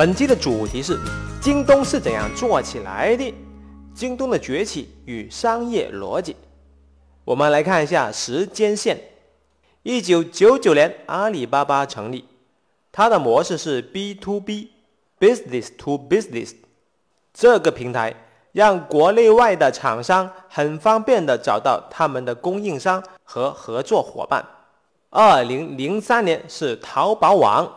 本期的主题是京东是怎样做起来的？京东的崛起与商业逻辑。我们来看一下时间线：一九九九年，阿里巴巴成立，它的模式是 B to B，business to business。这个平台让国内外的厂商很方便的找到他们的供应商和合作伙伴。二零零三年是淘宝网。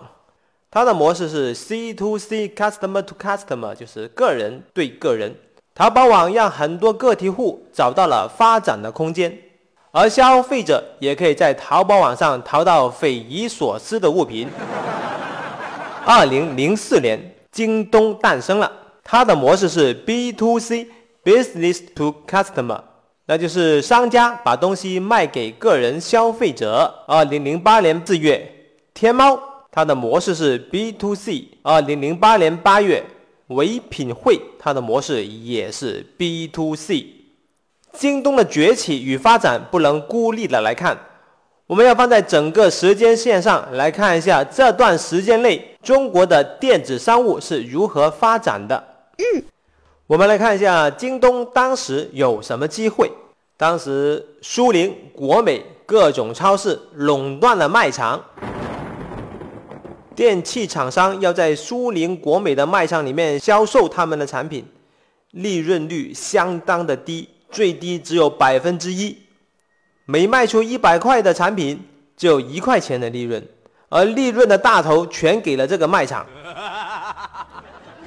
它的模式是 C to C，customer to customer，就是个人对个人。淘宝网让很多个体户找到了发展的空间，而消费者也可以在淘宝网上淘到匪夷所思的物品。二零零四年，京东诞生了，它的模式是 B to C，business to customer，那就是商家把东西卖给个人消费者。二零零八年四月，天猫。它的模式是 B to C。二零零八年八月，唯品会它的模式也是 B to C。京东的崛起与发展不能孤立的来看，我们要放在整个时间线上来看一下这段时间内中国的电子商务是如何发展的。嗯，我们来看一下京东当时有什么机会。当时苏宁、国美各种超市垄断了卖场。电器厂商要在苏宁、国美的卖场里面销售他们的产品，利润率相当的低，最低只有百分之一。每卖出一百块的产品，就有一块钱的利润，而利润的大头全给了这个卖场。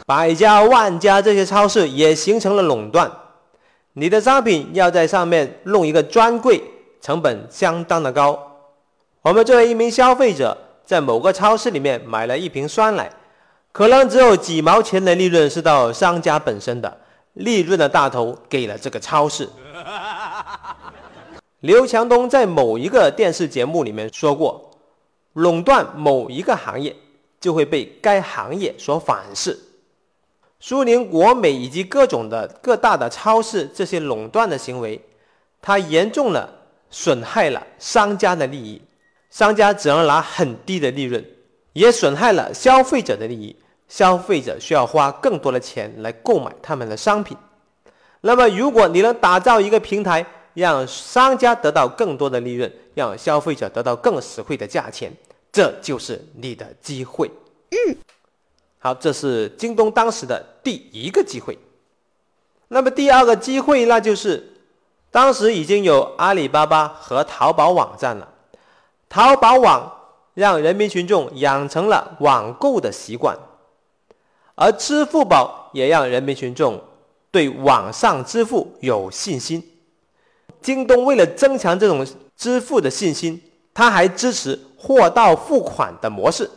百家、万家这些超市也形成了垄断，你的商品要在上面弄一个专柜，成本相当的高。我们作为一名消费者。在某个超市里面买了一瓶酸奶，可能只有几毛钱的利润是到商家本身的，利润的大头给了这个超市。刘强东在某一个电视节目里面说过，垄断某一个行业就会被该行业所反噬。苏宁、国美以及各种的各大的超市这些垄断的行为，它严重了损害了商家的利益。商家只能拿很低的利润，也损害了消费者的利益。消费者需要花更多的钱来购买他们的商品。那么，如果你能打造一个平台，让商家得到更多的利润，让消费者得到更实惠的价钱，这就是你的机会。嗯，好，这是京东当时的第一个机会。那么第二个机会，那就是当时已经有阿里巴巴和淘宝网站了。淘宝网让人民群众养成了网购的习惯，而支付宝也让人民群众对网上支付有信心。京东为了增强这种支付的信心，它还支持货到付款的模式。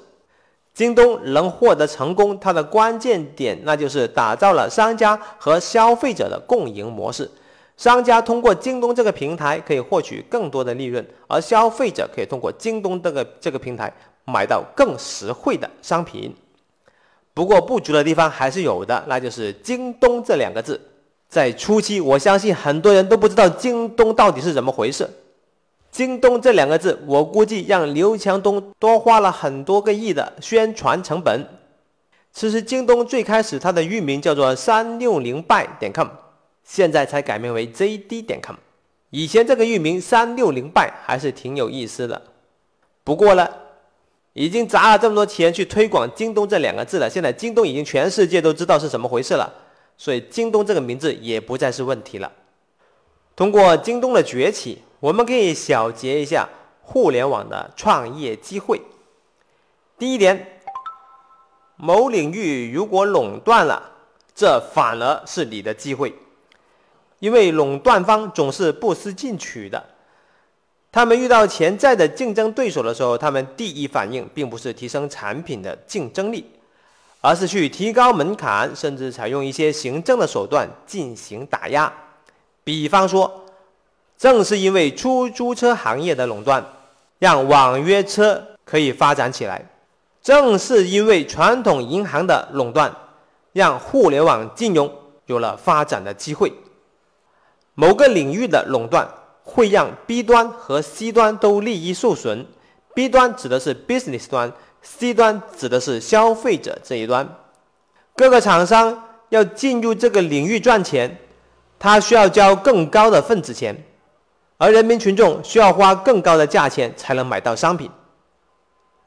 京东能获得成功，它的关键点那就是打造了商家和消费者的共赢模式。商家通过京东这个平台可以获取更多的利润，而消费者可以通过京东这个这个平台买到更实惠的商品。不过不足的地方还是有的，那就是“京东”这两个字。在初期，我相信很多人都不知道京东到底是怎么回事。京东这两个字，我估计让刘强东多花了很多个亿的宣传成本。其实，京东最开始它的域名叫做三六零 buy 点 com。现在才改名为 JD 点 com，以前这个域名三六零 by 还是挺有意思的。不过呢，已经砸了这么多钱去推广京东这两个字了，现在京东已经全世界都知道是怎么回事了，所以京东这个名字也不再是问题了。通过京东的崛起，我们可以小结一下互联网的创业机会。第一点，某领域如果垄断了，这反而是你的机会。因为垄断方总是不思进取的，他们遇到潜在的竞争对手的时候，他们第一反应并不是提升产品的竞争力，而是去提高门槛，甚至采用一些行政的手段进行打压。比方说，正是因为出租车行业的垄断，让网约车可以发展起来；正是因为传统银行的垄断，让互联网金融有了发展的机会。某个领域的垄断会让 B 端和 C 端都利益受损。B 端指的是 business 端，C 端指的是消费者这一端。各个厂商要进入这个领域赚钱，他需要交更高的份子钱，而人民群众需要花更高的价钱才能买到商品。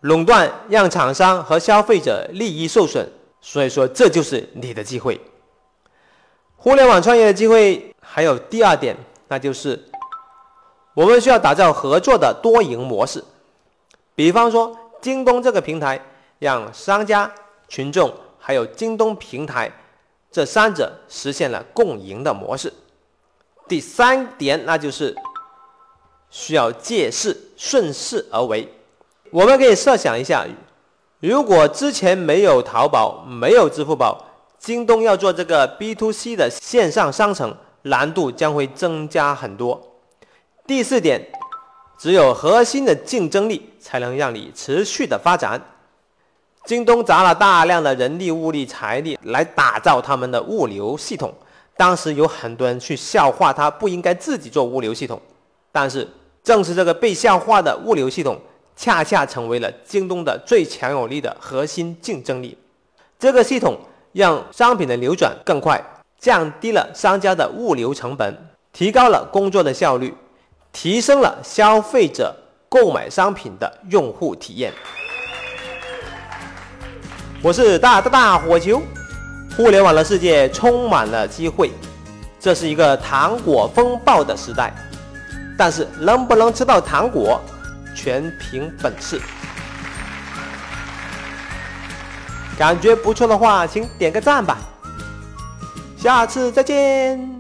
垄断让厂商和消费者利益受损，所以说这就是你的机会。互联网创业的机会还有第二点，那就是我们需要打造合作的多赢模式。比方说，京东这个平台让商家、群众还有京东平台这三者实现了共赢的模式。第三点，那就是需要借势顺势而为。我们可以设想一下，如果之前没有淘宝、没有支付宝，京东要做这个 B to C 的线上商城，难度将会增加很多。第四点，只有核心的竞争力，才能让你持续的发展。京东砸了大量的人力、物力、财力来打造他们的物流系统，当时有很多人去笑话他不应该自己做物流系统，但是正是这个被笑话的物流系统。恰恰成为了京东的最强有力的核心竞争力。这个系统让商品的流转更快，降低了商家的物流成本，提高了工作的效率，提升了消费者购买商品的用户体验。我是大大大火球，互联网的世界充满了机会，这是一个糖果风暴的时代，但是能不能吃到糖果？全凭本事，感觉不错的话，请点个赞吧。下次再见。